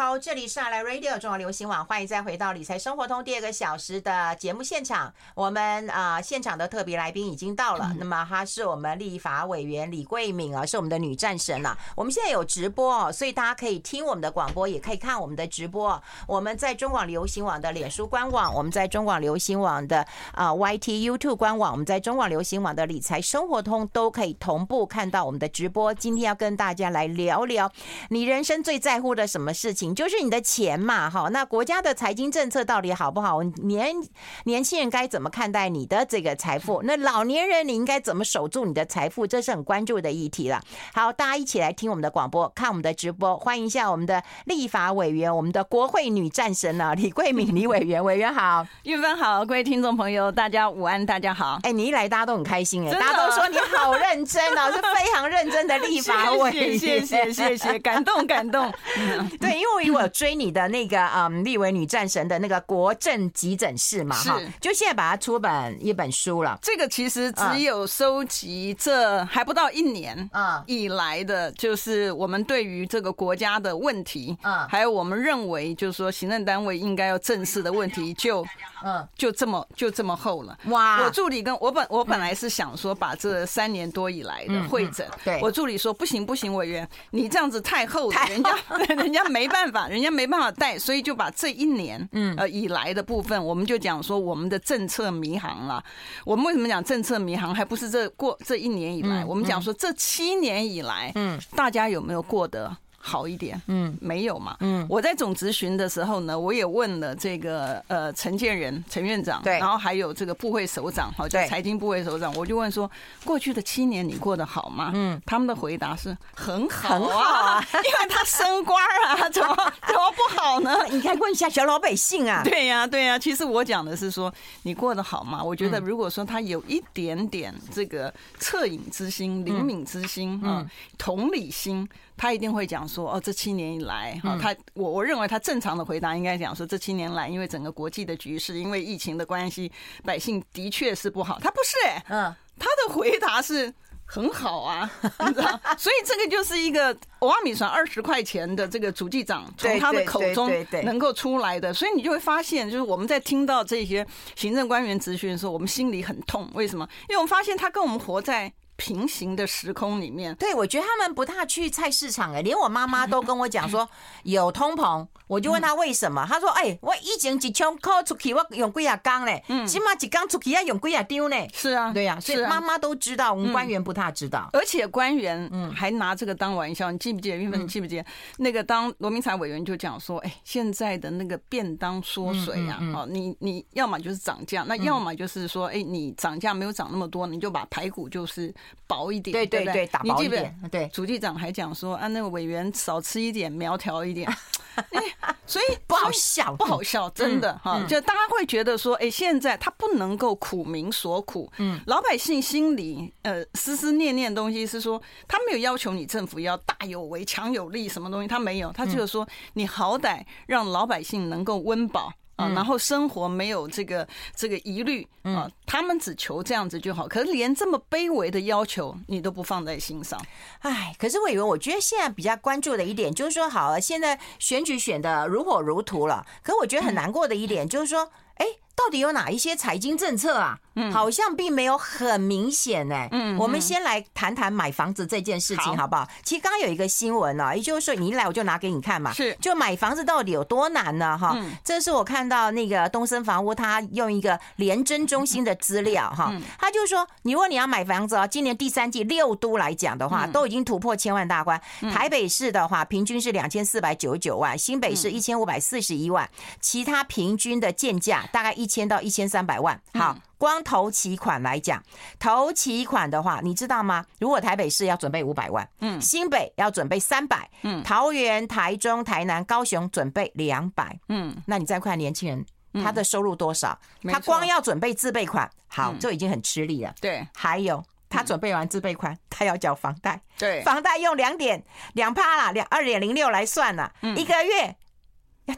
好，这里是阿来 Radio 中广流行网，欢迎再回到理财生活通第二个小时的节目现场。我们啊、呃，现场的特别来宾已经到了，嗯、那么她是我们立法委员李桂敏啊，是我们的女战神啊。我们现在有直播哦，所以大家可以听我们的广播，也可以看我们的直播。我们在中广流行网的脸书官网，我们在中广流行网的啊 YT YouTube 官网，我们在中广流行网的理财生活通都可以同步看到我们的直播。今天要跟大家来聊聊你人生最在乎的什么事情。就是你的钱嘛，哈，那国家的财经政策到底好不好？年年轻人该怎么看待你的这个财富？那老年人你应该怎么守住你的财富？这是很关注的议题了。好，大家一起来听我们的广播，看我们的直播，欢迎一下我们的立法委员，我们的国会女战神呢，李桂敏李委员，委员好，玉芬好，各位听众朋友大家午安，大家好。哎，你一来大家都很开心哎，大家都说你好认真哦，是非常认真的立法委员，谢谢谢谢谢谢，感动感动。对，因为。因为我追你的那个 嗯，立委女战神的那个国政急诊室嘛，哈，就现在把它出版一本书了。这个其实只有收集这还不到一年啊以来的，就是我们对于这个国家的问题，嗯，还有我们认为就是说行政单位应该要正视的问题，就嗯，就这么就这么厚了。哇！我助理跟我本我本来是想说把这三年多以来的会诊，对。我助理说不行不行，委员你这样子太厚了，人家 人家没办法。法人家没办法带，所以就把这一年嗯呃以来的部分，我们就讲说我们的政策迷航了。我们为什么讲政策迷航？还不是这过这一年以来，我们讲说这七年以来，嗯，大家有没有过得？好一点，嗯，没有嘛，嗯，我在总咨询的时候呢，我也问了这个呃陈建仁陈院长，对，然后还有这个部会首长，好，对，财经部会首长，我就问说，过去的七年你过得好吗？嗯，他们的回答是很好，很好啊，因为他升官啊，怎么怎么不好呢？你该问一下小老百姓啊。对呀，对呀，其实我讲的是说你过得好吗？我觉得如果说他有一点点这个恻隐之心、灵敏之心啊、同理心。他一定会讲说，哦，这七年以来，哈，他我我认为他正常的回答应该讲说，这七年来，因为整个国际的局势，因为疫情的关系，百姓的确是不好。他不是，哎，嗯，他的回答是很好啊，你知道？所以这个就是一个欧阿米船二十块钱的这个主机长从他的口中能够出来的，所以你就会发现，就是我们在听到这些行政官员咨询的时候，我们心里很痛。为什么？因为我们发现他跟我们活在。平行的时空里面，对，我觉得他们不大去菜市场哎，连我妈妈都跟我讲说 有通膨，我就问他为什么，他说哎，我以前一枪扣出去，我用几啊缸嘞，起码一缸出去要用几啊丢呢？是啊，对呀，所以妈妈都知道，我们官员不大知道，而且官员嗯。还拿这个当玩笑，你记不记得？你记不记得？那个当罗明才委员就讲说，哎，现在的那个便当缩水啊，哦，你你要么就是涨价，那要么就是说，哎，你涨价没有涨那么多，你就把排骨就是。薄一点，对对对，打薄一点。对，主计长还讲说啊，那个委员少吃一点，苗条 一点。所以不好笑，不好笑，真的哈。就大家会觉得说，哎，现在他不能够苦民所苦。嗯，老百姓心里呃思思念念的东西是说，他没有要求你政府要大有为、强有力什么东西，他没有，他就是说，你好歹让老百姓能够温饱。啊，然后生活没有这个这个疑虑啊，他们只求这样子就好。可是连这么卑微的要求你都不放在心上，哎，可是我以为，我觉得现在比较关注的一点就是说，好了，现在选举选的如火如荼了，可是我觉得很难过的一点就是说，哎。到底有哪一些财经政策啊？嗯，好像并没有很明显呢。嗯，我们先来谈谈买房子这件事情，好不好？其实刚刚有一个新闻呢，也就是说你一来我就拿给你看嘛。是，就买房子到底有多难呢？哈，这是我看到那个东森房屋，他用一个廉政中心的资料哈，他就说，你如果你要买房子啊，今年第三季六都来讲的话，都已经突破千万大关。台北市的话，平均是两千四百九十九万，新北市一千五百四十一万，其他平均的建价大概一。千到一千三百万，好，光投期款来讲，投期款的话，你知道吗？如果台北市要准备五百万，嗯，新北要准备三百，嗯，桃园、台中、台南、高雄准备两百，嗯，那你再看年轻人他的收入多少？他光要准备自备款，好，就已经很吃力了。对，还有他准备完自备款，他要缴房贷，对，房贷用两点两趴啦，两二点零六来算了，一个月。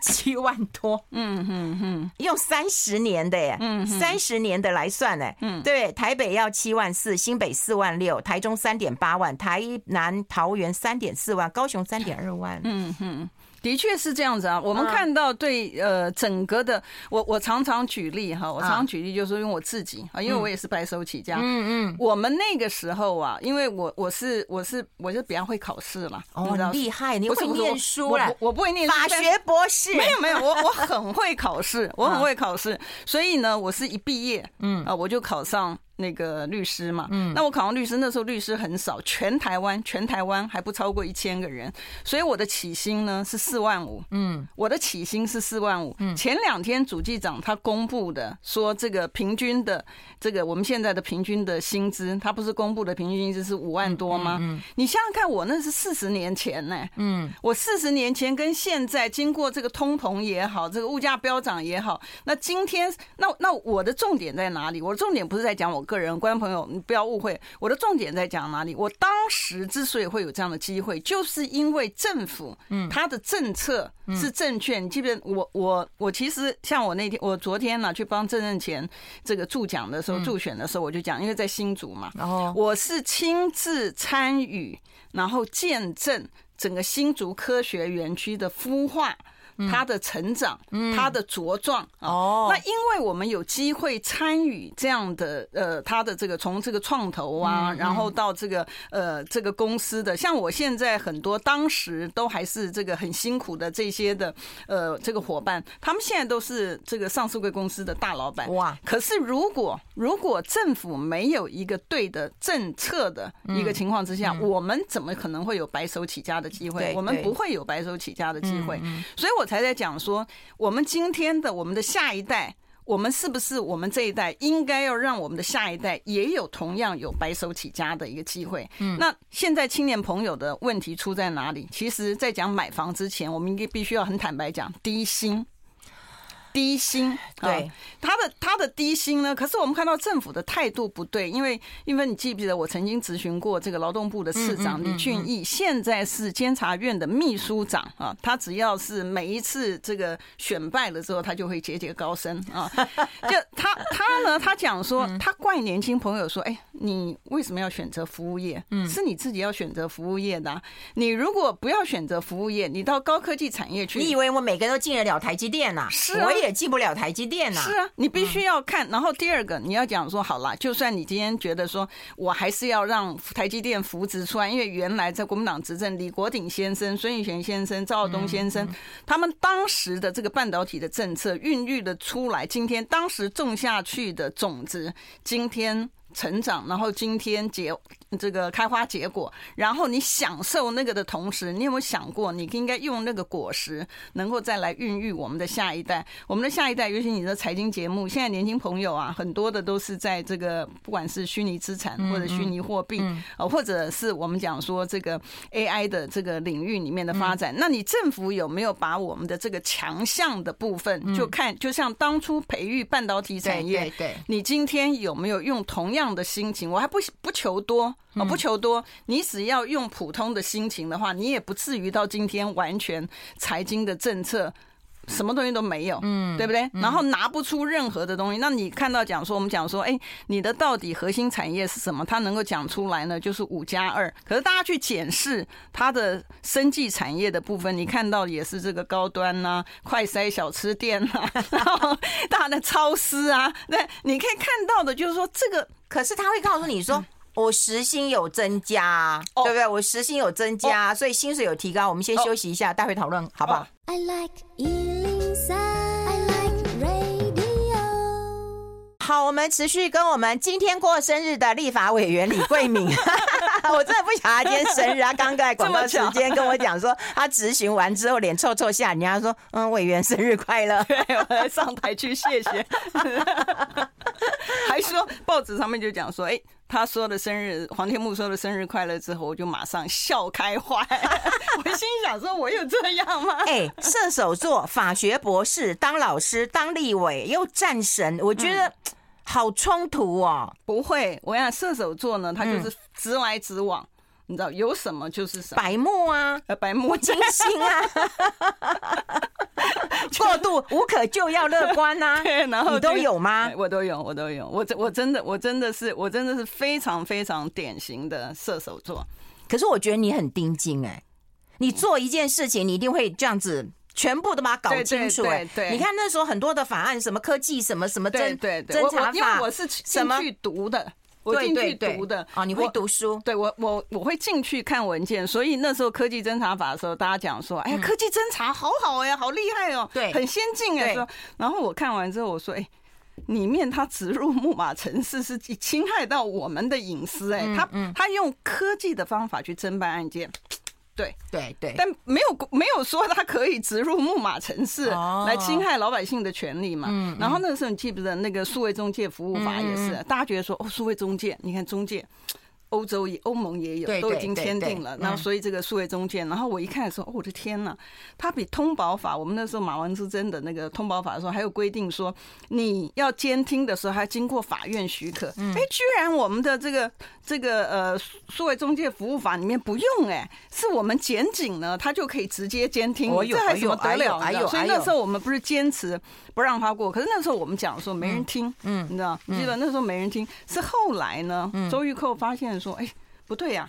七万多，嗯嗯嗯，用三十年的耶，嗯，三十年的来算呢，嗯，对，台北要七万四，新北四万六，台中三点八万，台南桃园三点四万，高雄三点二万，嗯哼，的确是这样子啊。我们看到对呃整个的，我我常常举例哈，我常常举例就是用我自己啊，因为我也是白手起家。嗯嗯。我们那个时候啊，因为我我是我是我是比较会考试嘛。哦，厉害，你会念书了。我不会念书。法学博士。没有没有，我我很会考试，我很会考试。所以呢，我是一毕业，嗯啊，我就考上。那个律师嘛，嗯，那我考上律师，那时候律师很少，全台湾全台湾还不超过一千个人，所以我的起薪呢是四万五，嗯，我的起薪是四万五，嗯，前两天主计长他公布的说这个平均的这个我们现在的平均的薪资，他不是公布的平均薪资是五万多吗？嗯，你想想看，我那是四十年前呢，嗯，我四十年前跟现在经过这个通膨也好，这个物价飙涨也好，那今天那那我的重点在哪里？我的重点不是在讲我。个人观众朋友，你不要误会，我的重点在讲哪里？我当时之所以会有这样的机会，就是因为政府，嗯，他的政策是正确。你记不记得我我我其实像我那天，我昨天呢去帮郑任前这个助讲的时候，助选的时候，我就讲，因为在新竹嘛，然后我是亲自参与，然后见证整个新竹科学园区的孵化。他的成长，他的茁壮哦。那因为我们有机会参与这样的呃，他的这个从这个创投啊，然后到这个呃这个公司的，像我现在很多当时都还是这个很辛苦的这些的呃这个伙伴，他们现在都是这个上市贵公司的大老板哇。可是如果如果政府没有一个对的政策的一个情况之下，我们怎么可能会有白手起家的机会？我们不会有白手起家的机会。所以我。我才在讲说，我们今天的我们的下一代，我们是不是我们这一代应该要让我们的下一代也有同样有白手起家的一个机会？嗯，那现在青年朋友的问题出在哪里？其实，在讲买房之前，我们应该必须要很坦白讲，低薪。低薪，对他的他的低薪呢？可是我们看到政府的态度不对，因为因为你记不记得我曾经咨询过这个劳动部的次长李俊义，现在是监察院的秘书长啊。他只要是每一次这个选败了之后，他就会节节高升啊。就他他呢，他讲说，他怪年轻朋友说：“哎，你为什么要选择服务业？嗯，是你自己要选择服务业的。你如果不要选择服务业，你到高科技产业去，你以为我每个人都进得了台积电呐？是。也进不了台积电呐。是啊，你必须要看。然后第二个，你要讲说好了，就算你今天觉得说我还是要让台积电扶植出来，因为原来在国民党执政，李国鼎先生、孙运璇先生、赵耀东先生，他们当时的这个半导体的政策孕育的出来，今天当时种下去的种子，今天。成长，然后今天结这个开花结果，然后你享受那个的同时，你有没有想过，你应该用那个果实，能够再来孕育我们的下一代？我们的下一代，尤其你的财经节目，现在年轻朋友啊，很多的都是在这个不管是虚拟资产或者虚拟货币，呃，或者是我们讲说这个 AI 的这个领域里面的发展，那你政府有没有把我们的这个强项的部分，就看就像当初培育半导体产业，对，你今天有没有用同样？这样的心情，我还不不求多啊，不求多。你只要用普通的心情的话，你也不至于到今天完全财经的政策。什么东西都没有，嗯，对不对？然后拿不出任何的东西。那你看到讲说，我们讲说，哎，你的到底核心产业是什么？它能够讲出来呢？就是五加二。可是大家去检视它的生计产业的部分，你看到也是这个高端呐、啊、快筛小吃店呐、啊，然后大的超市啊，对，你可以看到的就是说这个。可是他会告诉你说。我时薪有增加，对不对？我时薪有增加，所以薪水有提高。我们先休息一下，待会讨论，好不好？I like 103, I like radio。好，我们持续跟我们今天过生日的立法委员李桂敏。我真的不晓得他今天生日，他刚刚在广告时间跟我讲说，他执行完之后脸臭臭下，人家说，嗯，委员生日快乐，我来上台去谢谢。还说报纸上面就讲说，哎。他说的生日，黄天木说的生日快乐之后，我就马上笑开怀。我心想说，我有这样吗？哎，射手座，法学博士，当老师，当立委，又战神，我觉得好冲突哦。不会，我想射手座呢，他就是直来直往。你知道有什么就是什么，白目啊，白目金星啊，过度无可救药乐观啊，对，然后你都有吗？我都有，我都有，我真我真的我真的是我真的是非常非常典型的射手座。可是我觉得你很盯紧哎，你做一件事情，你一定会这样子。全部都把它搞清楚，哎，对，你看那时候很多的法案，什么科技，什么什么侦侦查法，因为我是进去读的，我进去读的。啊，你会读书？对我，我我会进去看文件，所以那时候科技侦查法的时候，大家讲说，哎呀，科技侦查好好呀，好厉害哦，对，很先进哎，说，然后我看完之后，我说，哎，里面它植入木马城市是侵害到我们的隐私，哎，他他用科技的方法去侦办案件。对对对，但没有没有说他可以植入木马城市来侵害老百姓的权利嘛。嗯，然后那个时候你记不记得那个数位中介服务法也是，大家觉得说哦，数位中介，你看中介。欧洲也欧盟也有，都已经签订了。然后所以这个数位中介，然后我一看的时候，哦，我的天呐，它比通保法，我们那时候马王之争的那个通保法的时候，还有规定说，你要监听的时候还经过法院许可。哎，居然我们的这个这个呃数位中介服务法里面不用，哎，是我们检警呢，他就可以直接监听。这还怎么得了？所以那时候我们不是坚持不让他过，可是那时候我们讲的时候没人听，嗯，你知道？你记得那时候没人听，是后来呢，周玉蔻发现。说，哎，不对呀，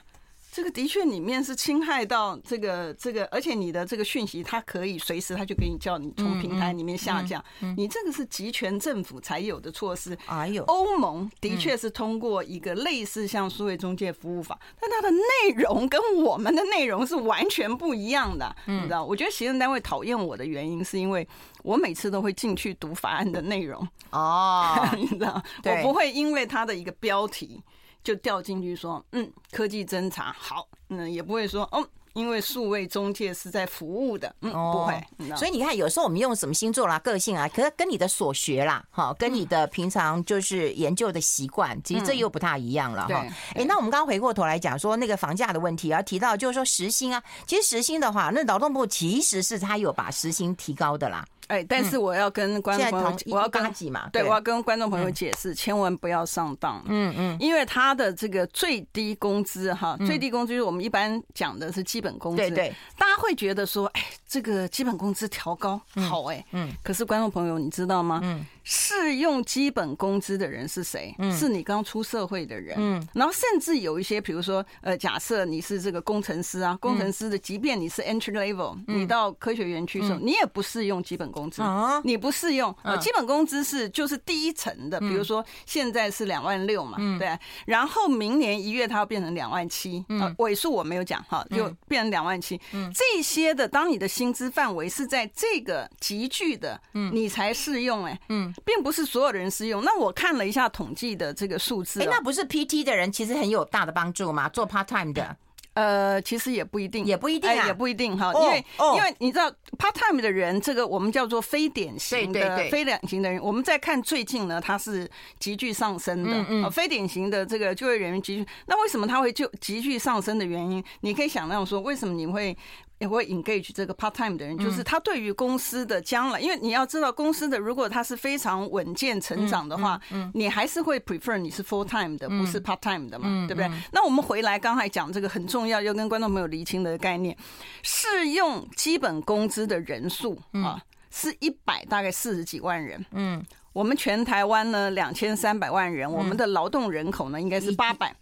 这个的确里面是侵害到这个这个，而且你的这个讯息，它可以随时它就给你叫你从平台里面下架，你这个是集权政府才有的措施。哎呦，欧盟的确是通过一个类似像数位中介服务法，但它的内容跟我们的内容是完全不一样的，你知道？我觉得行政单位讨厌我的原因，是因为我每次都会进去读法案的内容哦，你知道，我不会因为它的一个标题。就掉进去说，嗯，科技侦查好，嗯，也不会说，哦，因为数位中介是在服务的，嗯，不会。所以你看，有时候我们用什么星座啦、个性啊，可是跟你的所学啦，哈，跟你的平常就是研究的习惯，其实这又不太一样了哈。哎，那我们刚刚回过头来讲说那个房价的问题啊，提到就是说时薪啊，其实时薪的话，那劳动部其实是他有把时薪提高的啦。哎，但是我要跟观众朋友，我要跟嘛，对，我要跟观众朋友解释，千万不要上当。嗯嗯，因为他的这个最低工资哈，最低工资就是我们一般讲的是基本工资。对对，大家会觉得说，哎，这个基本工资调高好哎，嗯，可是观众朋友你知道吗？嗯。适用基本工资的人是谁？嗯，是你刚出社会的人。嗯，然后甚至有一些，比如说，呃，假设你是这个工程师啊，工程师的，即便你是 entry level，你到科学园区的时候，你也不适用基本工资。啊，你不适用。呃，基本工资是就是第一层的，比如说现在是两万六嘛，对，然后明年一月它要变成两万七，呃，尾数我没有讲哈，就变成两万七。嗯，这些的，当你的薪资范围是在这个级距的，嗯，你才适用哎，嗯。并不是所有的人适用。那我看了一下统计的这个数字，哎，那不是 PT 的人其实很有大的帮助吗？做 part time 的，呃，其实也不一定，也不一定啊，也不一定哈。因为因为你知道 part time 的人，这个我们叫做非典型的非典型的人。我们在看最近呢，它是急剧上升的。嗯，非典型的这个就业人员急剧，那为什么他会就急剧上升的原因？你可以想到说，为什么你会？也会 engage 这个 part time 的人，就是他对于公司的将来，因为你要知道公司的如果他是非常稳健成长的话，你还是会 prefer 你是 full time 的，不是 part time 的嘛，对不对？那我们回来刚才讲这个很重要，要跟观众朋友厘清的概念，适用基本工资的人数啊，是一百大概四十几万人，嗯。我们全台湾呢，两千三百万人，我们的劳动人口呢，应该是八百，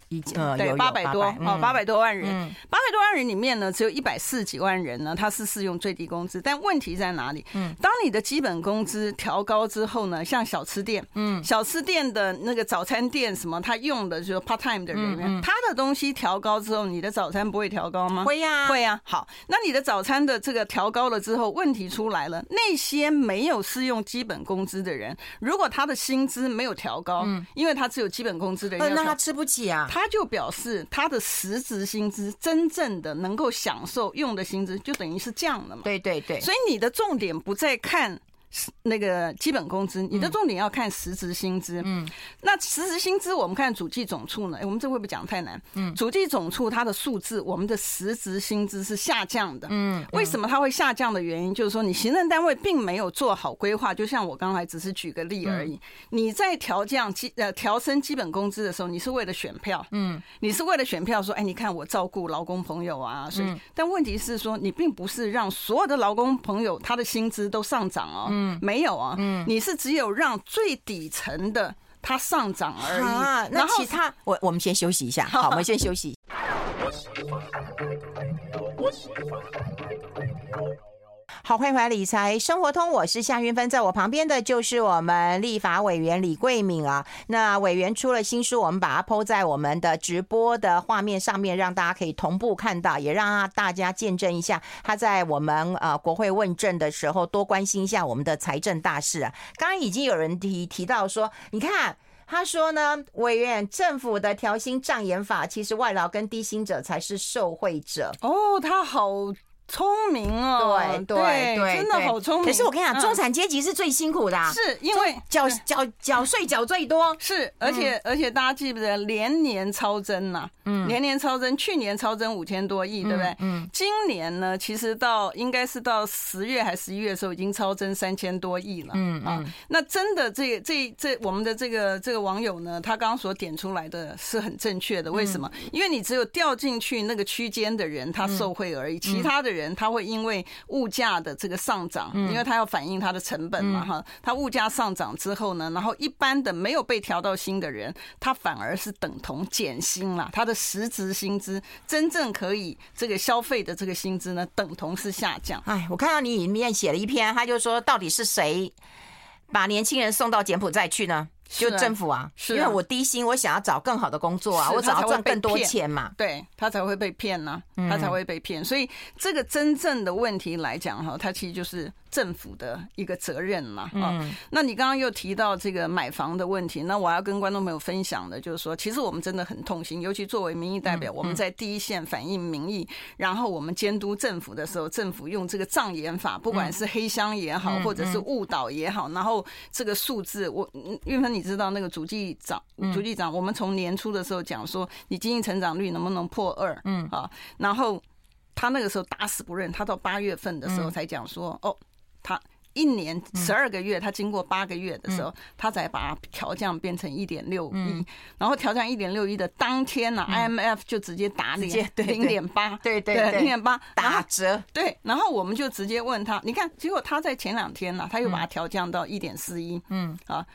对，八百多哦，八百多万人，八百多万人里面呢，只有一百四十几万人呢，他是适用最低工资。但问题在哪里？嗯，当你的基本工资调高之后呢，像小吃店，嗯，小吃店的那个早餐店什么，他用的就是 part time 的人员，他的东西调高之后，你的早餐不会调高吗？会呀，会呀。好，那你的早餐的这个调高了之后，问题出来了，那些没有适用基本工资的人。如果他的薪资没有调高，嗯，因为他只有基本工资的人，那他吃不起啊。他就表示他的实职薪资，真正的能够享受用的薪资，就等于是降了嘛。对对对，所以你的重点不在看。那个基本工资，你的重点要看实职薪资。嗯，那实职薪资，我们看主计总处呢？哎，我们这会不会讲太难？嗯，主计总处它的数字，我们的实职薪资是下降的。嗯，为什么它会下降的原因，就是说你行政单位并没有做好规划。就像我刚才只是举个例而已。你在调降基呃调升基本工资的时候，你是为了选票。嗯，你是为了选票，说哎，你看我照顾劳工朋友啊。所以，但问题是说，你并不是让所有的劳工朋友他的薪资都上涨哦。嗯，没有啊，嗯，你是只有让最底层的它上涨而已。啊，那其他，我我们先休息一下，好，我们先休息。好，欢迎回来理财生活通，我是夏云芬，在我旁边的就是我们立法委员李贵敏啊。那委员出了新书，我们把它 PO 在我们的直播的画面上面，让大家可以同步看到，也让大家见证一下他在我们呃国会问政的时候多关心一下我们的财政大事啊。刚刚已经有人提提到说，你看他说呢，委员政府的调薪障眼法，其实外劳跟低薪者才是受惠者哦，他好。聪明哦，对对对，真的好聪明。可是我跟你讲，中产阶级是最辛苦的，是因为缴缴缴税缴最多，是而且而且大家记不记得连年超增呐？嗯，连年超增，去年超增五千多亿，对不对？嗯，今年呢，其实到应该是到十月还是十一月的时候，已经超增三千多亿了。嗯啊，那真的这这这我们的这个这个网友呢，他刚刚所点出来的是很正确的。为什么？因为你只有掉进去那个区间的人，他受贿而已，其他的人。人他会因为物价的这个上涨，因为他要反映他的成本嘛哈，他物价上涨之后呢，然后一般的没有被调到薪的人，他反而是等同减薪啦，他的实质薪资真正可以这个消费的这个薪资呢，等同是下降。哎，我看到你里面写了一篇，他就说到底是谁把年轻人送到柬埔寨去呢？就政府啊，是啊，因为我低薪，我想要找更好的工作啊，我想要赚更多钱嘛，对，他才会被骗呢，他才会被骗，所以这个真正的问题来讲哈，它其实就是。政府的一个责任嘛，啊，那你刚刚又提到这个买房的问题，那我要跟观众朋友分享的就是说，其实我们真的很痛心，尤其作为民意代表，我们在第一线反映民意，然后我们监督政府的时候，政府用这个障眼法，不管是黑箱也好，或者是误导也好，然后这个数字，我韵芬你知道那个主计长，主计长，我们从年初的时候讲说，你经济成长率能不能破二，嗯。啊，然后他那个时候打死不认，他到八月份的时候才讲说，哦。他一年十二个月，他经过八个月的时候，他才把它调降变成一点六一，然后调降一点六一的当天呢，IMF 就直接打脸零点八，对对对，零点八打折，对，然后我们就直接问他，你看，结果他在前两天呢，他又把它调降到一点四一，嗯。啊，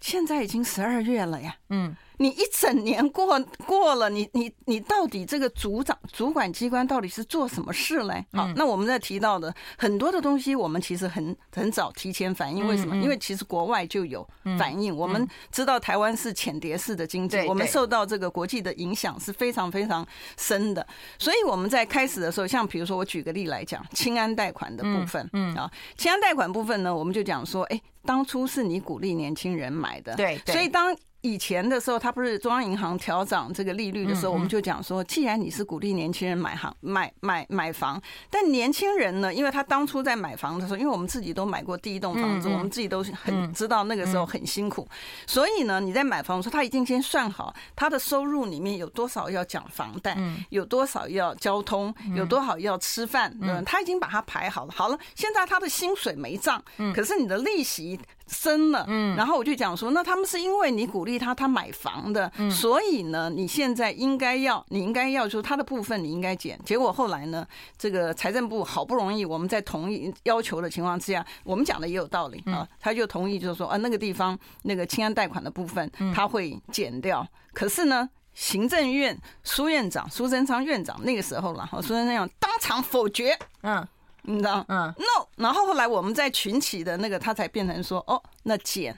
现在已经十二月了呀，嗯。你一整年过过了，你你你到底这个组长主管机关到底是做什么事嘞？好，那我们在提到的很多的东西，我们其实很很早提前反应。为什么？因为其实国外就有反应。我们知道台湾是浅碟式的经济，我们受到这个国际的影响是非常非常深的。所以我们在开始的时候，像比如说我举个例来讲，清安贷款的部分，嗯啊，清安贷款部分呢，我们就讲说，哎，当初是你鼓励年轻人买的，对，所以当。以前的时候，他不是中央银行调涨这个利率的时候，我们就讲说，既然你是鼓励年轻人买行买买买房，但年轻人呢，因为他当初在买房的时候，因为我们自己都买过第一栋房子，我们自己都很知道那个时候很辛苦，所以呢，你在买房的时候，他已经先算好他的收入里面有多少要缴房贷，有多少要交通，有多少要吃饭，嗯，他已经把它排好了。好了，现在他的薪水没涨，可是你的利息。升了，嗯，然后我就讲说，那他们是因为你鼓励他，他买房的，所以呢，你现在应该要，你应该要，说他的部分你应该减。结果后来呢，这个财政部好不容易我们在同意要求的情况之下，我们讲的也有道理啊，他就同意，就是说啊，那个地方那个清安贷款的部分他会减掉。可是呢，行政院苏院长苏贞昌院长那个时候了，哈，苏贞昌院长当场否决，嗯。你知道，嗯，no，然后后来我们在群起的那个，他才变成说，哦，那减，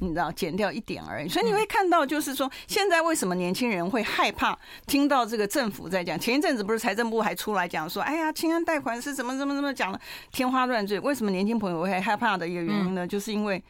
你知道，减掉一点而已。所以你会看到，就是说，现在为什么年轻人会害怕听到这个政府在讲？前一阵子不是财政部还出来讲说，哎呀，青安贷款是怎么怎么怎么讲的，天花乱坠。为什么年轻朋友会害怕的一个原因呢？就是因为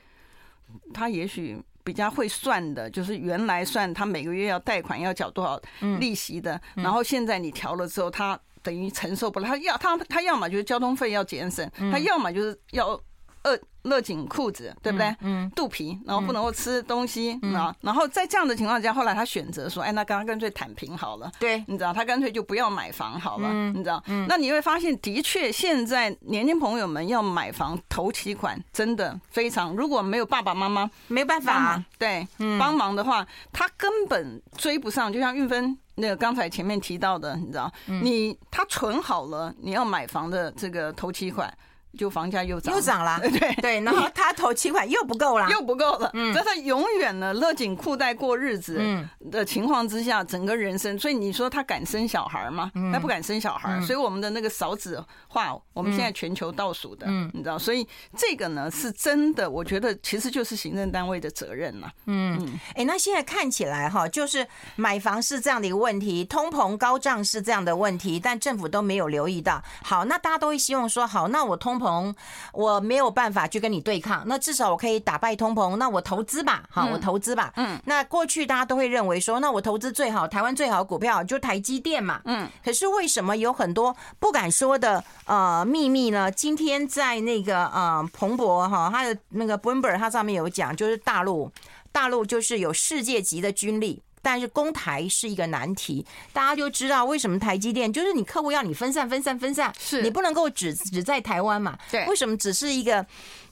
他也许比较会算的，就是原来算他每个月要贷款要缴多少利息的，然后现在你调了之后，他。等于承受不了，他要他他要么就是交通费要节省，他要么就是要饿勒紧裤子，对不对？嗯，肚皮，然后不能够吃东西啊。然后在这样的情况下，后来他选择说：“哎，那刚刚干脆躺平好了。”对，你知道，他干脆就不要买房好了。你知道，那你会发现，的确，现在年轻朋友们要买房头期款真的非常，如果没有爸爸妈妈没办法对帮忙的话，他根本追不上。就像运芬。那个刚才前面提到的，你知道，你他存好了，你要买房的这个头期款，就房价又涨，又涨了，对。对，然后他投期款又不够了，又不够了，嗯，在他永远呢勒紧裤带过日子的情况之下，整个人生，所以你说他敢生小孩吗？他不敢生小孩，所以我们的那个少子化，我们现在全球倒数的，嗯，你知道，所以这个呢是真的，我觉得其实就是行政单位的责任了，嗯，哎，那现在看起来哈，就是买房是这样的一个问题，通膨高涨是这样的问题，但政府都没有留意到。好，那大家都会希望说，好，那我通膨。我没有办法去跟你对抗，那至少我可以打败通膨。那我投资吧，好，我投资吧。嗯，那过去大家都会认为说，那我投资最好，台湾最好的股票就台积电嘛。嗯，可是为什么有很多不敢说的呃秘密呢？今天在那个呃彭博哈，他的那个 Bloomberg 他上面有讲，就是大陆大陆就是有世界级的军力。但是攻台是一个难题，大家就知道为什么台积电就是你客户要你分散、分散、分散，是你不能够只只在台湾嘛？对，为什么只是一个？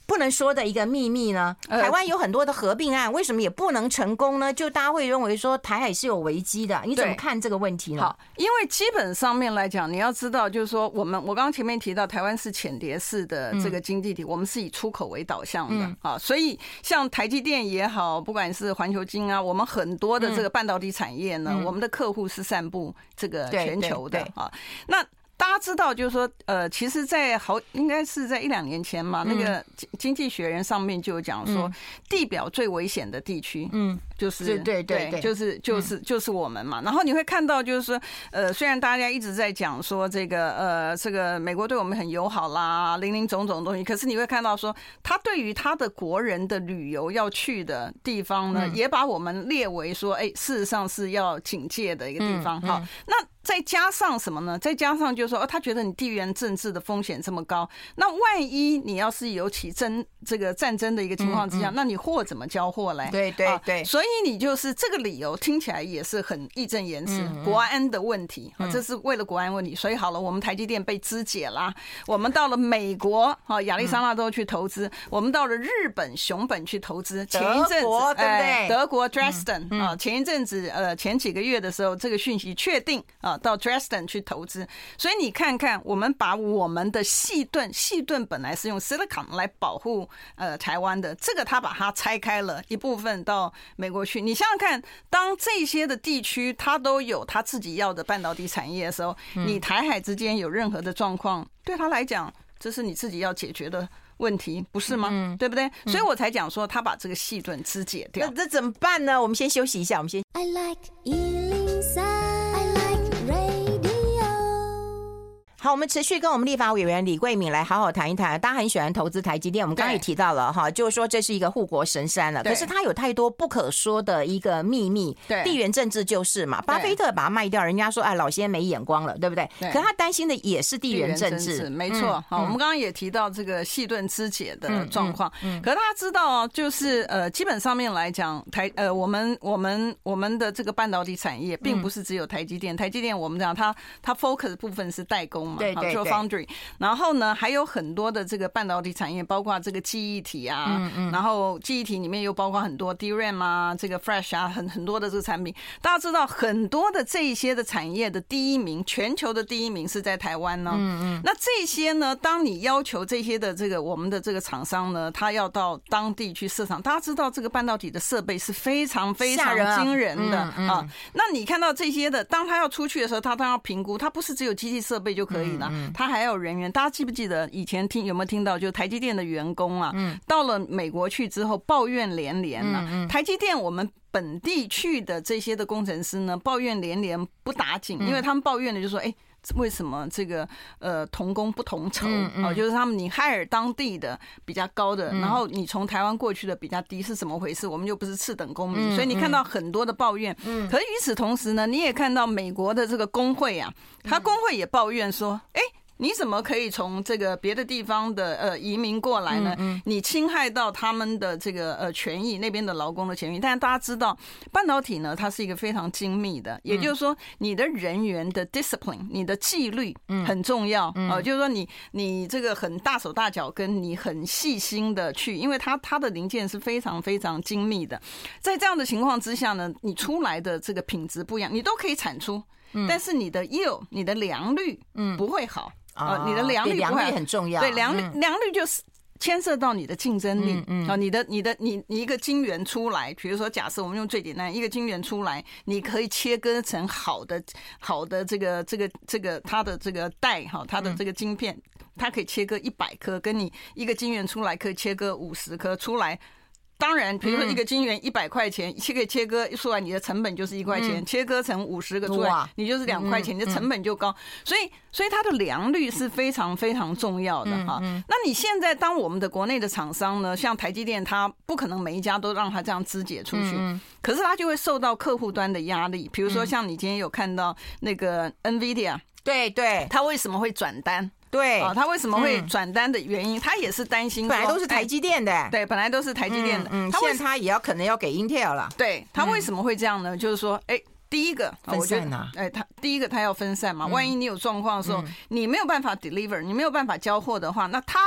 不能说的一个秘密呢？台湾有很多的合并案，为什么也不能成功呢？就大家会认为说台海是有危机的，你怎么看这个问题呢？好，因为基本上面来讲，你要知道，就是说我们我刚刚前面提到，台湾是浅碟式的这个经济体，我们是以出口为导向的啊，所以像台积电也好，不管是环球金啊，我们很多的这个半导体产业呢，我们的客户是散布这个全球的啊，那。大家知道，就是说，呃，其实，在好应该是在一两年前嘛，那个《经经济学人》上面就有讲说，地表最危险的地区，嗯，就是对对对，就是就是就是我们嘛。然后你会看到，就是说，呃，虽然大家一直在讲说这个，呃，这个美国对我们很友好啦，林林总总东西，可是你会看到说，他对于他的国人的旅游要去的地方呢，也把我们列为说，哎，事实上是要警戒的一个地方。好，那。再加上什么呢？再加上就是说，哦，他觉得你地缘政治的风险这么高，那万一你要是有起争这个战争的一个情况之下，那你货怎么交货嘞？对对对，所以你就是这个理由听起来也是很义正言辞，国安的问题啊，这是为了国安问题。所以好了，我们台积电被肢解啦，我们到了美国啊亚利桑那州去投资，我们到了日本熊本去投资。前一阵子对不对？德国 Dresden 啊，前一阵子呃前几个月的时候，这个讯息确定啊。到 Dresden 去投资，所以你看看，我们把我们的细盾，细盾本来是用 Silicon 来保护呃台湾的，这个他把它拆开了一部分到美国去。你想想看，当这些的地区他都有他自己要的半导体产业的时候，你台海之间有任何的状况，对他来讲，这是你自己要解决的问题，不是吗？对不对？所以我才讲说，他把这个细盾肢解掉。那这怎么办呢？我们先休息一下，我们先。I like 好，我们持续跟我们立法委员李桂敏来好好谈一谈。大家很喜欢投资台积电，我们刚刚也提到了哈，就是说这是一个护国神山了。可是它有太多不可说的一个秘密，对，地缘政治就是嘛。巴菲特把它卖掉，人家说哎，老先生没眼光了，对不对？可是他担心的也是地缘政治，没错。好，我们刚刚也提到这个细盾肢解的状况。嗯可是大家知道，就是呃，基本上面来讲，台呃，我们我们我们的这个半导体产业，并不是只有台积电。台积电我们讲它它 focus 部分是代工。对，对，做 foundry，然后呢，还有很多的这个半导体产业，包括这个记忆体啊，嗯嗯，然后记忆体里面又包括很多 DRAM 啊，这个 Flash 啊，很很多的这个产品。大家知道，很多的这一些的产业的第一名，全球的第一名是在台湾呢。嗯嗯，那这些呢，当你要求这些的这个我们的这个厂商呢，他要到当地去设厂，大家知道这个半导体的设备是非常非常惊人的啊。那你看到这些的，当他要出去的时候，他当然要评估，他不是只有机器设备就可以。嗯，他还有人员，大家记不记得以前听有没有听到？就台积电的员工啊，到了美国去之后抱怨连连了。台积电我们本地去的这些的工程师呢，抱怨连连不打紧，因为他们抱怨的就是说，哎。为什么这个呃同工不同酬哦？就是他们你海尔当地的比较高的，然后你从台湾过去的比较低，是怎么回事？我们又不是次等公民，所以你看到很多的抱怨。可是与此同时呢，你也看到美国的这个工会啊，他工会也抱怨说，哎。你怎么可以从这个别的地方的呃移民过来呢？你侵害到他们的这个呃权益，那边的劳工的权益。但是大家知道，半导体呢，它是一个非常精密的，也就是说，你的人员的 discipline，你的纪律很重要啊。就是说，你你这个很大手大脚，跟你很细心的去，因为它它的零件是非常非常精密的。在这样的情况之下呢，你出来的这个品质不一样，你都可以产出。嗯，但是你的 yield 你的良率，嗯，不会好啊。你的良率良率很重要，对良率良率就是。牵涉到你的竞争力啊、嗯嗯，你的、你的、你、你一个晶圆出来，比如说，假设我们用最简单一个晶圆出来，你可以切割成好的、好的这个、这个、这个它的这个带哈，它的这个晶片，它可以切割一百颗，跟你一个晶圆出来可以切割五十颗出来。当然，比如说一个晶圆一百块钱，切个切割出来，你的成本就是一块钱；嗯、切割成五十个出来，你就是两块钱，你的成本就高。所以，所以它的良率是非常非常重要的哈。那你现在当我们的国内的厂商呢，像台积电，它不可能每一家都让它这样肢解出去，可是它就会受到客户端的压力。比如说，像你今天有看到那个 NVIDIA，对对，它为什么会转单？对啊，他为什么会转单的原因，他也是担心。本来都是台积电的，对，本来都是台积电的。嗯，现在他也要可能要给 Intel 了。对，他为什么会这样呢？就是说，哎，第一个分散呐，哎，他第一个他要分散嘛，万一你有状况的时候，你没有办法 deliver，你没有办法交货的话，那他。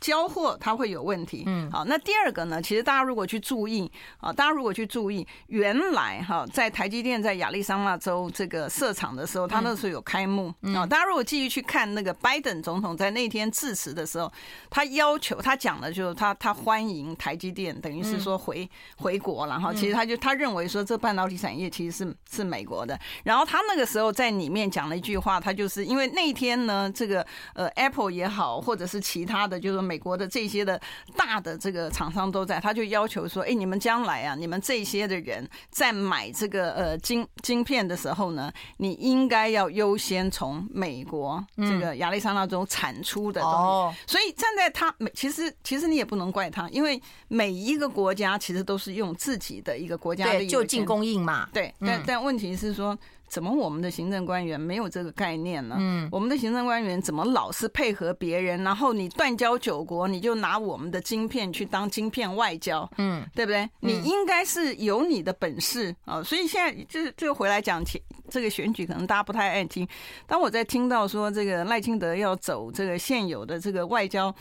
交货它会有问题，嗯，好，那第二个呢？其实大家如果去注意啊，大家如果去注意，原来哈，在台积电在亚利桑那州这个设厂的时候，他那时候有开幕啊。大家如果继续去看那个拜登总统在那天致辞的时候，他要求他讲的就是他他欢迎台积电，等于是说回回国了哈。其实他就他认为说这半导体产业其实是是美国的。然后他那个时候在里面讲了一句话，他就是因为那天呢，这个呃 Apple 也好，或者是其他的，就是。美国的这些的大的这个厂商都在，他就要求说：“哎，你们将来啊，你们这些的人在买这个呃晶晶片的时候呢，你应该要优先从美国这个亚利桑那州产出的东西。哦，所以站在他美，其实其实你也不能怪他，因为每一个国家其实都是用自己的一个国家的就近供应嘛。对，但但问题是说。怎么我们的行政官员没有这个概念呢？嗯，我们的行政官员怎么老是配合别人，然后你断交九国，你就拿我们的晶片去当晶片外交，嗯，对不对？你应该是有你的本事啊。所以现在就是就回来讲起这个选举，可能大家不太爱听。当我在听到说这个赖清德要走这个现有的这个外交。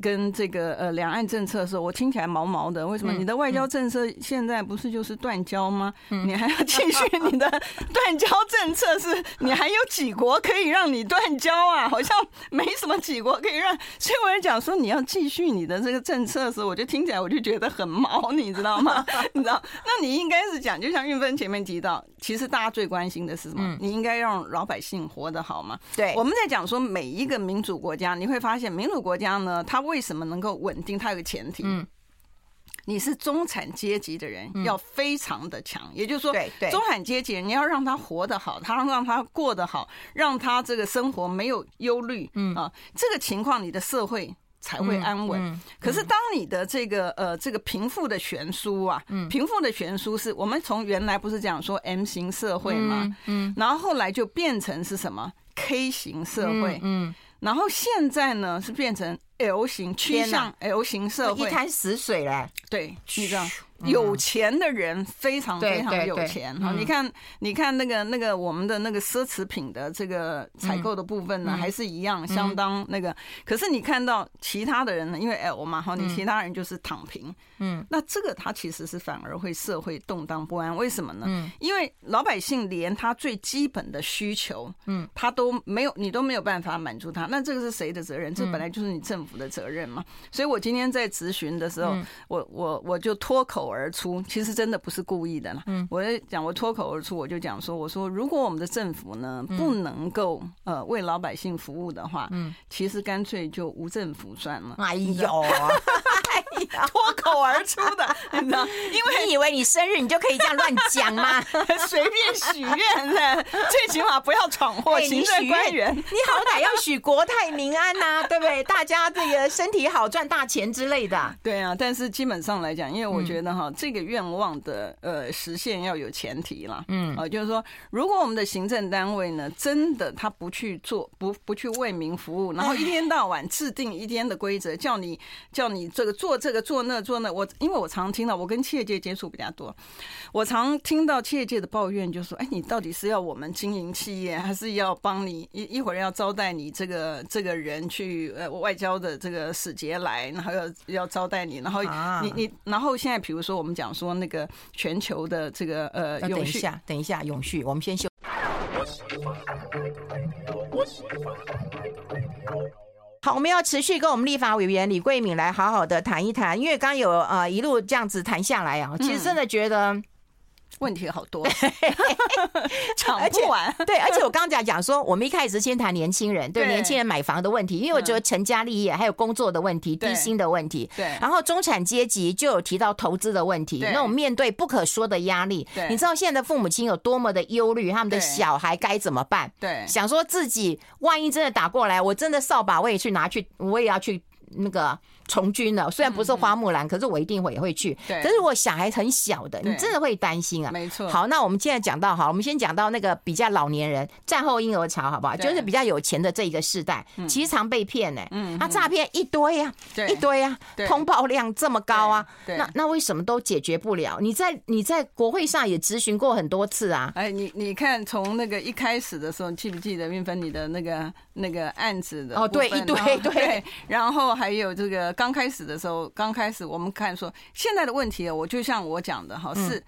跟这个呃两岸政策的时候，我听起来毛毛的。为什么你的外交政策现在不是就是断交吗？你还要继续你的断交政策？是你还有几国可以让你断交啊？好像没什么几国可以让。所以我就讲说你要继续你的这个政策的时候，我就听起来我就觉得很毛，你知道吗？你知道？那你应该是讲，就像运芬前面提到，其实大家最关心的是什么？你应该让老百姓活得好嘛？对，我们在讲说每一个民主国家，你会发现民主国家呢，它为什么能够稳定？它有个前提，嗯，你是中产阶级的人，要非常的强。也就是说，对对，中产阶级你要让他活得好，他让他过得好，让他这个生活没有忧虑，嗯啊，这个情况你的社会才会安稳。可是当你的这个呃这个贫富的悬殊啊，贫富的悬殊是我们从原来不是讲说 M 型社会嘛？嗯，然后后来就变成是什么 K 型社会，嗯。然后现在呢，是变成 L 型趋向 L 型社会，一滩死水了。对，你知道。有钱的人非常非常有钱哈，你看，你看那个那个我们的那个奢侈品的这个采购的部分呢，还是一样相当那个。可是你看到其他的人呢，因为 L 嘛哈，你其他人就是躺平，嗯，那这个他其实是反而会社会动荡不安。为什么呢？因为老百姓连他最基本的需求，嗯，他都没有，你都没有办法满足他。那这个是谁的责任？这本来就是你政府的责任嘛。所以我今天在咨询的时候，我我我就脱口而出，其实真的不是故意的啦。嗯，我在讲，我脱口而出，我就讲说，我说如果我们的政府呢不能够呃为老百姓服务的话，嗯，其实干脆就无政府算了。哎呦，脱口而出的，你知道？因为你以为你生日你就可以这样乱讲吗？随便许愿的，最起码不要闯祸。行政官员，你好歹要许国泰民安呐，对不对？大家这个身体好，赚大钱之类的。对啊，但是基本上来讲，因为我觉得哈，这个愿望的呃实现要有前提啦。嗯，啊，就是说，如果我们的行政单位呢，真的他不去做，不不去为民服务，然后一天到晚制定一天的规则，叫你叫你这个做这个做那做那，我因为我常听到，我跟企业界接触比较多，我常听到企业界的抱怨，就说，哎，你到底是要我们经营企业，还是要帮你一一会儿要招待你这个这个人去呃外交的这个使节来，然后要要招待你，然后你你然后现在比如说我们讲说那个全球的这个呃，永续，等一下，等一下，永续，我们先休。好，我们要持续跟我们立法委员李桂敏来好好的谈一谈，因为刚有呃一路这样子谈下来啊，其实真的觉得。问题好多，讲不完。对，而且我刚刚讲讲说，我们一开始先谈年轻人，对年轻人买房的问题，因为我觉得成家立业还有工作的问题、低薪的问题。对。然后中产阶级就有提到投资的问题，那种面对不可说的压力。对。你知道现在的父母亲有多么的忧虑，他们的小孩该怎么办？对。想说自己万一真的打过来，我真的扫把我也去拿去，我也要去那个。从军了，虽然不是花木兰，可是我一定会也会去。对，可是我小孩很小的，你真的会担心啊。没错。好，那我们现在讲到，好，我们先讲到那个比较老年人，战后婴儿潮，好不好？就是比较有钱的这一个世代，其实常被骗呢。嗯。他诈骗一堆呀，一堆呀，通报量这么高啊。那那为什么都解决不了？你在你在国会上也咨询过很多次啊。哎，你你看，从那个一开始的时候，记不记得运芬你的那个那个案子的？哦，对，一堆对。然后还有这个。刚开始的时候，刚开始我们看说现在的问题，我就像我讲的哈，是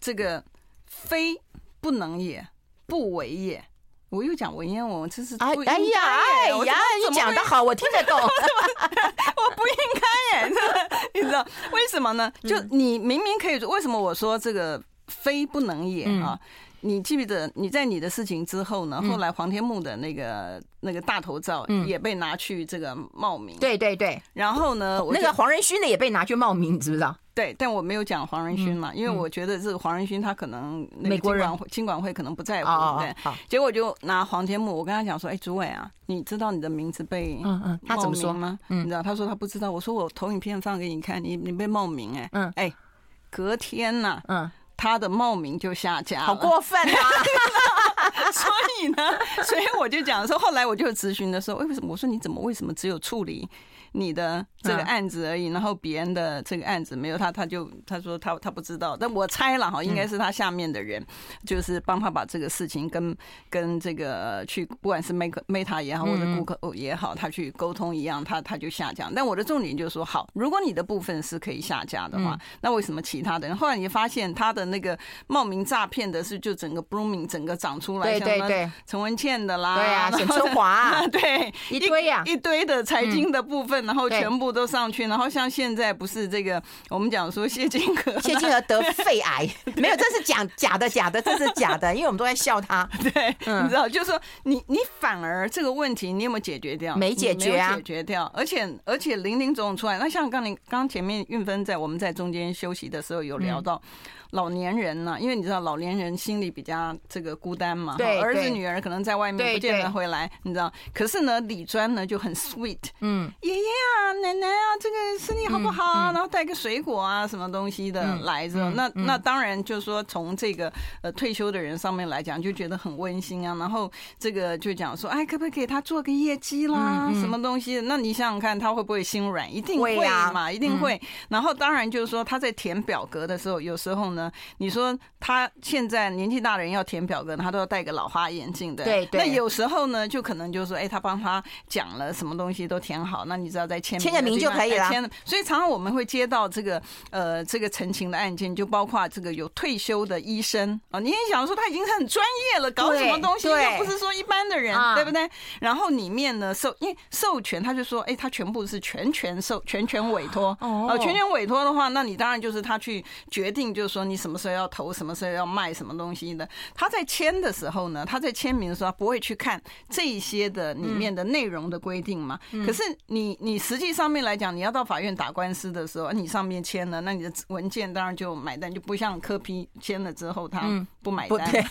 这个非不能也，不为也。我又讲文言文，我这是哎哎呀哎呀，你讲的好，我听得懂。我不应该耶，你知道为什么呢？就你明明可以，为什么我说这个非不能也啊？你记不记得你在你的事情之后呢？后来黄天木的那个那个大头照也被拿去这个冒名。对对对。然后呢，那个黄仁勋的也被拿去冒名，你知不知道？对，但我没有讲黄仁勋嘛，因为我觉得这个黄仁勋他可能美国人金管会可能不在乎。对。结果就拿黄天木，我跟他讲说：“哎，主委啊，你知道你的名字被嗯嗯他怎么说吗？你知道？他说他不知道。我说我投影片放给你看，你你被冒名哎嗯哎，隔天呐嗯。”他的冒名就下架了，好过分啊！所以呢，所以我就讲说，后来我就咨询的时候，为什么？我说你怎么为什么只有处理你的这个案子而已，然后别人的这个案子没有他，他就他说他他不知道，但我猜了哈，应该是他下面的人，就是帮他把这个事情跟跟这个去，不管是 Meta 也好，或者顾客也好，他去沟通一样，他他就下降。但我的重点就是说，好，如果你的部分是可以下架的话，那为什么其他的人？后来你发现他的那个冒名诈骗的是就整个 Blooming 整个长出来，对对对，陈文茜的啦，对啊，沈春华，对，一堆呀，一堆的财经的部分。然后全部都上去，然后像现在不是这个，我们讲说谢金河，谢金河得肺癌，没有，这是假假的假的，这是假的，因为我们都在笑他。对，你知道，就是说你你反而这个问题你有没有解决掉？没解决啊，解决掉，而且而且林林总总出来。那像刚你刚前面运芬在我们在中间休息的时候有聊到。老年人呢，因为你知道老年人心里比较这个孤单嘛，对，儿子女儿可能在外面不见得回来，你知道。可是呢，李专呢就很 sweet，嗯，爷爷啊，奶奶啊，这个身体好不好啊？然后带个水果啊，什么东西的来着。那那当然就是说从这个呃退休的人上面来讲，就觉得很温馨啊。然后这个就讲说，哎，可不可以给他做个业绩啦？什么东西？那你想想看，他会不会心软？一定会嘛，一定会。然后当然就是说他在填表格的时候，有时候呢。你说他现在年纪大的人要填表格，他都要戴个老花眼镜的。对对。那有时候呢，就可能就是说，哎，他帮他讲了什么东西都填好，那你只要再签签个名就可以了。签了。所以常常我们会接到这个呃这个陈情的案件，就包括这个有退休的医生啊，你也想说他已经很专业了，搞什么东西又不是说一般的人，对不对？然后里面呢授因为授权，他就说，哎，他全部是全权授全权委托哦，全权委托的话，那你当然就是他去决定，就是说你什么时候。要投什么时候要卖什么东西的？他在签的时候呢，他在签名的时候他不会去看这些的里面的内容的规定嘛。可是你你实际上面来讲，你要到法院打官司的时候，你上面签了，那你的文件当然就买单，就不像科批签了之后他不买单。对，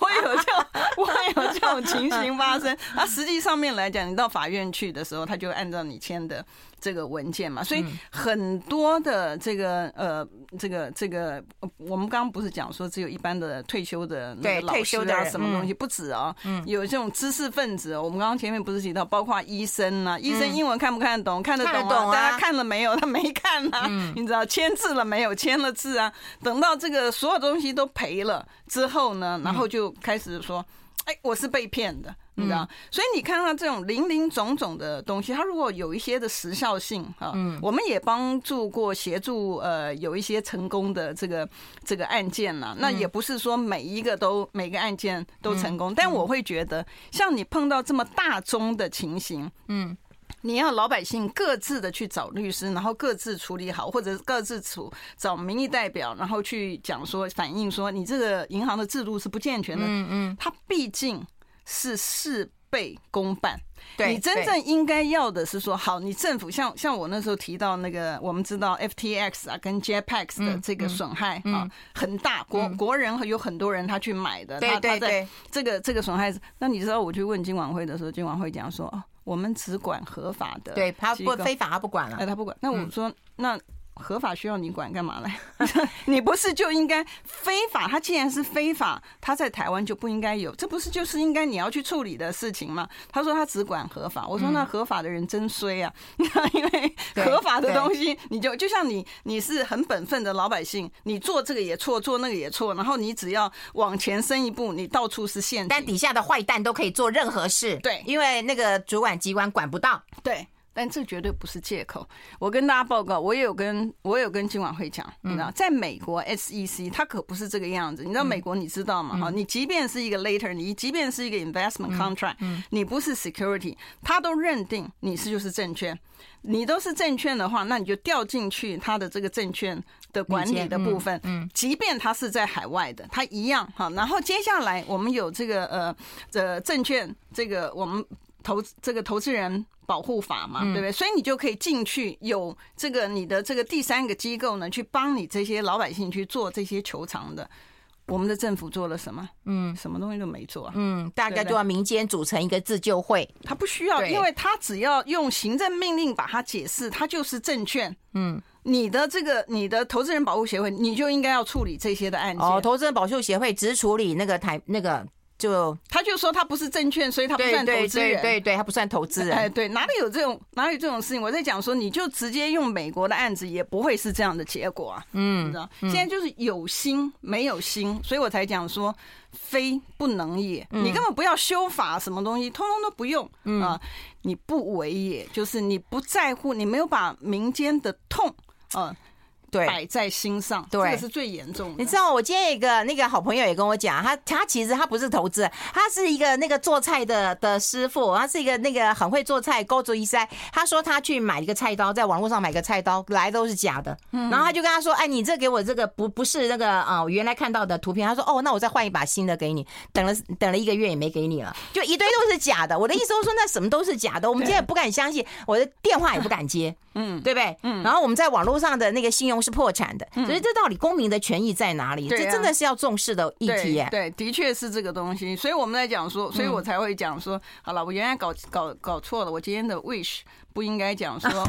我有这种会有这种情形发生。那实际上面来讲，你到法院去的时候，他就按照你签的。这个文件嘛，所以很多的这个呃，这个这个，我们刚刚不是讲说只有一般的退休的那个老师啊，什么东西不止啊，有这种知识分子。我们刚刚前面不是提到，包括医生啊，医生英文看不看得懂？看得懂啊？大家看了没有？他没看啊，你知道签字了没有？签了字啊。等到这个所有东西都赔了之后呢，然后就开始说，哎，我是被骗的。你知道？所以你看到这种零零总总的东西，它如果有一些的时效性啊，嗯，我们也帮助过协助呃有一些成功的这个这个案件呢，那也不是说每一个都每个案件都成功，但我会觉得像你碰到这么大宗的情形，嗯。你要老百姓各自的去找律师，然后各自处理好，或者各自处找民意代表，然后去讲说反映说你这个银行的制度是不健全的。嗯嗯，它毕竟是事倍功半。对，你真正应该要的是说，好，你政府像像我那时候提到那个，我们知道 FTX 啊跟 JPEX 的这个损害啊很大，国国人有很多人他去买的，他他在这个这个损害，那你知道我去问金管会的时候，金管会讲说我们只管合法的，对，他不非法他不管了，哎，他不管。那我说那。合法需要你管干嘛嘞？你不是就应该非法？他既然是非法，他在台湾就不应该有，这不是就是应该你要去处理的事情吗？他说他只管合法，我说那合法的人真衰啊！因为合法的东西，你就就像你你是很本分的老百姓，你做这个也错，做那个也错，然后你只要往前伸一步，你到处是陷阱，但底下的坏蛋都可以做任何事，对，因为那个主管机关管不到，对。但这绝对不是借口。我跟大家报告，我也有跟我有跟金晚会讲，你知道，在美国 SEC 它可不是这个样子。你知道美国你知道吗？哈，你即便是一个 later，你即便是一个 investment contract，你不是 security，他都认定你是就是证券。你都是证券的话，那你就掉进去他的这个证券的管理的部分。嗯，即便他是在海外的，他一样哈。然后接下来我们有这个呃这证券这个我们投这个投资人。保护法嘛，对不对？所以你就可以进去，有这个你的这个第三个机构呢，去帮你这些老百姓去做这些求偿的。我们的政府做了什么？嗯，什么东西都没做。嗯，大概就要民间组成一个自救会，他不需要，因为他只要用行政命令把它解释，它就是证券。嗯，你的这个你的投资人保护协会，你就应该要处理这些的案件。哦，投资人保护协会只处理那个台那个。就他就说他不是证券，所以他不算投资人。对对他不算投资人。哎，对，哪里有这种哪里有这种事情？我在讲说，你就直接用美国的案子，也不会是这样的结果啊。嗯，你知道，现在就是有心没有心，所以我才讲说非不能也。你根本不要修法，什么东西通通都不用啊！你不为也，就是你不在乎，你没有把民间的痛啊。对，摆在心上，对，这个是最严重的。你知道，我今天有一个那个好朋友也跟我讲，他他其实他不是投资，他是一个那个做菜的的师傅，他是一个那个很会做菜，高足一塞。他说他去买一个菜刀，在网络上买个菜刀来都是假的，然后他就跟他说：“哎，你这给我这个不不是那个啊，原来看到的图片。”他说：“哦，那我再换一把新的给你。”等了等了一个月也没给你了，就一堆都是假的。我的意思是说，那什么都是假的，我们现在不敢相信，我的电话也不敢接，嗯，对不对？嗯，然后我们在网络上的那个信用。是破产的，所以这到底公民的权益在哪里？这真的是要重视的议题耶。对，的确是这个东西。所以我们在讲说，所以我才会讲说，好了，我原来搞搞搞错了。我今天的 wish 不应该讲说，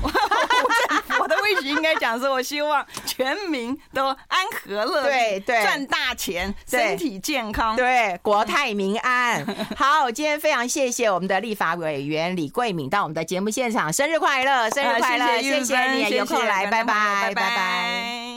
我的 wish 应该讲说，我希望全民都安和乐，对对，赚大钱，身体健康，对，国泰民安。好，今天非常谢谢我们的立法委员李桂敏到我们的节目现场，生日快乐，生日快乐，谢谢你，有空来，拜拜。拜拜。